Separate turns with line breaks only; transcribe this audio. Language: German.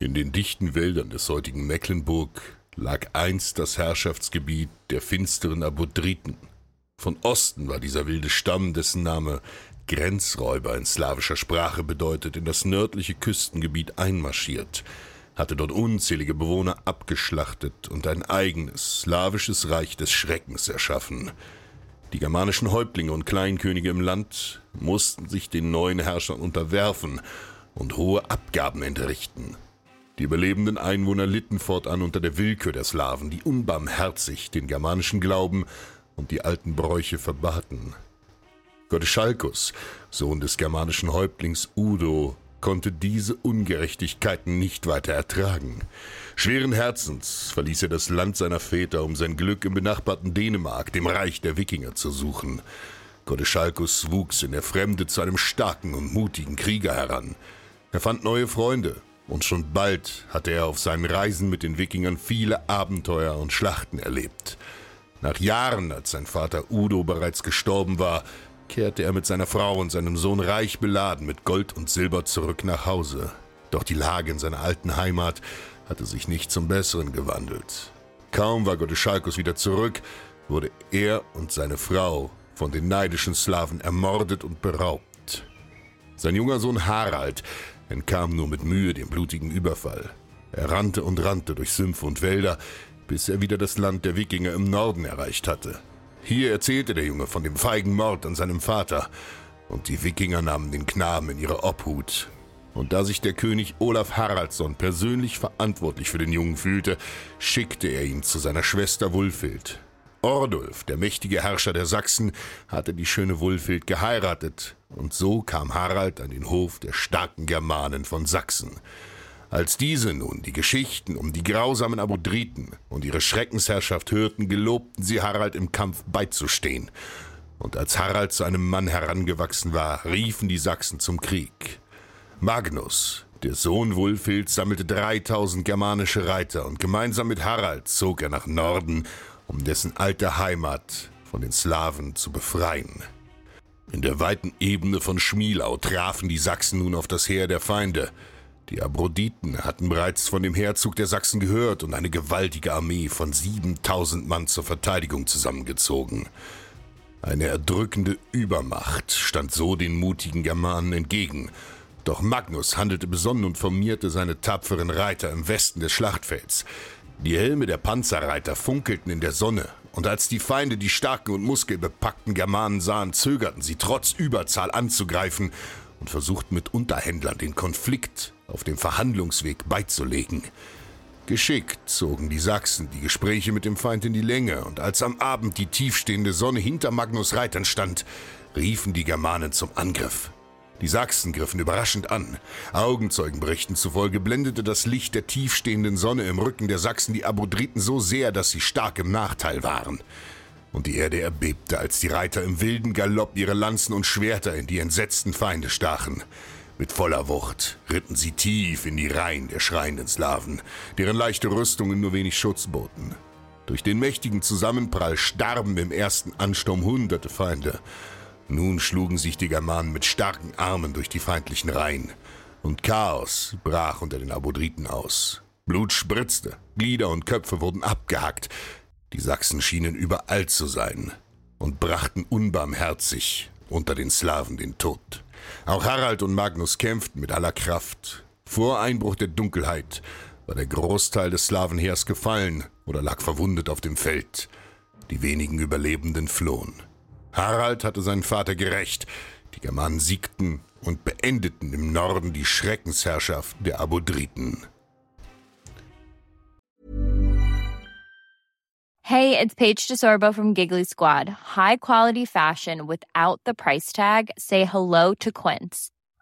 In den dichten Wäldern des heutigen Mecklenburg lag einst das Herrschaftsgebiet der finsteren Abodriten. Von Osten war dieser wilde Stamm, dessen Name Grenzräuber in slawischer Sprache bedeutet, in das nördliche Küstengebiet einmarschiert, hatte dort unzählige Bewohner abgeschlachtet und ein eigenes slawisches Reich des Schreckens erschaffen. Die germanischen Häuptlinge und Kleinkönige im Land mussten sich den neuen Herrschern unterwerfen und hohe Abgaben entrichten. Die überlebenden Einwohner litten fortan unter der Willkür der Slawen, die unbarmherzig den germanischen Glauben und die alten Bräuche verbaten. Godeschalkus, Sohn des germanischen Häuptlings Udo, konnte diese Ungerechtigkeiten nicht weiter ertragen. Schweren Herzens verließ er das Land seiner Väter, um sein Glück im benachbarten Dänemark, dem Reich der Wikinger, zu suchen. Godeschalkus wuchs in der Fremde zu einem starken und mutigen Krieger heran. Er fand neue Freunde, und schon bald hatte er auf seinen Reisen mit den Wikingern viele Abenteuer und Schlachten erlebt. Nach Jahren, als sein Vater Udo bereits gestorben war, kehrte er mit seiner Frau und seinem Sohn reich beladen mit Gold und Silber zurück nach Hause. Doch die Lage in seiner alten Heimat hatte sich nicht zum Besseren gewandelt. Kaum war Godeschalkus wieder zurück, wurde er und seine Frau von den neidischen Slawen ermordet und beraubt. Sein junger Sohn Harald entkam nur mit Mühe dem blutigen Überfall. Er rannte und rannte durch Sümpfe und Wälder, bis er wieder das Land der Wikinger im Norden erreicht hatte. Hier erzählte der Junge von dem feigen Mord an seinem Vater, und die Wikinger nahmen den Knaben in ihre Obhut. Und da sich der König Olaf Haraldsson persönlich verantwortlich für den Jungen fühlte, schickte er ihn zu seiner Schwester Wulfild. Ordulf, der mächtige Herrscher der Sachsen, hatte die schöne Wulfild geheiratet, und so kam Harald an den Hof der starken Germanen von Sachsen. Als diese nun die Geschichten um die grausamen Abodriten und ihre Schreckensherrschaft hörten, gelobten sie Harald im Kampf beizustehen. Und als Harald zu einem Mann herangewachsen war, riefen die Sachsen zum Krieg. Magnus, der Sohn Wulfilds, sammelte 3000 germanische Reiter und gemeinsam mit Harald zog er nach Norden, um dessen alte Heimat von den Slawen zu befreien. In der weiten Ebene von Schmielau trafen die Sachsen nun auf das Heer der Feinde. Die Abroditen hatten bereits von dem Heerzug der Sachsen gehört und eine gewaltige Armee von 7000 Mann zur Verteidigung zusammengezogen. Eine erdrückende Übermacht stand so den mutigen Germanen entgegen. Doch Magnus handelte besonnen und formierte seine tapferen Reiter im Westen des Schlachtfelds. Die Helme der Panzerreiter funkelten in der Sonne, und als die Feinde die starken und muskelbepackten Germanen sahen, zögerten sie trotz Überzahl anzugreifen und versuchten mit Unterhändlern den Konflikt auf dem Verhandlungsweg beizulegen. Geschickt zogen die Sachsen die Gespräche mit dem Feind in die Länge, und als am Abend die tiefstehende Sonne hinter Magnus Reitern stand, riefen die Germanen zum Angriff. Die Sachsen griffen überraschend an. Augenzeugenberichten zufolge blendete das Licht der tiefstehenden Sonne im Rücken der Sachsen die Abodriten so sehr, dass sie stark im Nachteil waren. und die Erde erbebte, als die Reiter im wilden Galopp ihre Lanzen und Schwerter in die entsetzten Feinde stachen. Mit voller Wucht ritten sie tief in die Reihen der schreienden Slawen, deren leichte Rüstungen nur wenig Schutz boten. Durch den mächtigen Zusammenprall starben im ersten Ansturm hunderte Feinde. Nun schlugen sich die Germanen mit starken Armen durch die feindlichen Reihen, und Chaos brach unter den Abodriten aus. Blut spritzte, Glieder und Köpfe wurden abgehackt, die Sachsen schienen überall zu sein und brachten unbarmherzig unter den Slawen den Tod. Auch Harald und Magnus kämpften mit aller Kraft. Vor Einbruch der Dunkelheit war der Großteil des Slawenheers gefallen oder lag verwundet auf dem Feld. Die wenigen Überlebenden flohen. Harald hatte seinen Vater gerecht. Die Germanen siegten und beendeten im Norden die Schreckensherrschaft der Abodriten.
Hey, it's Paige DeSorbo from Giggly Squad. High quality fashion without the price tag. Say hello to Quince.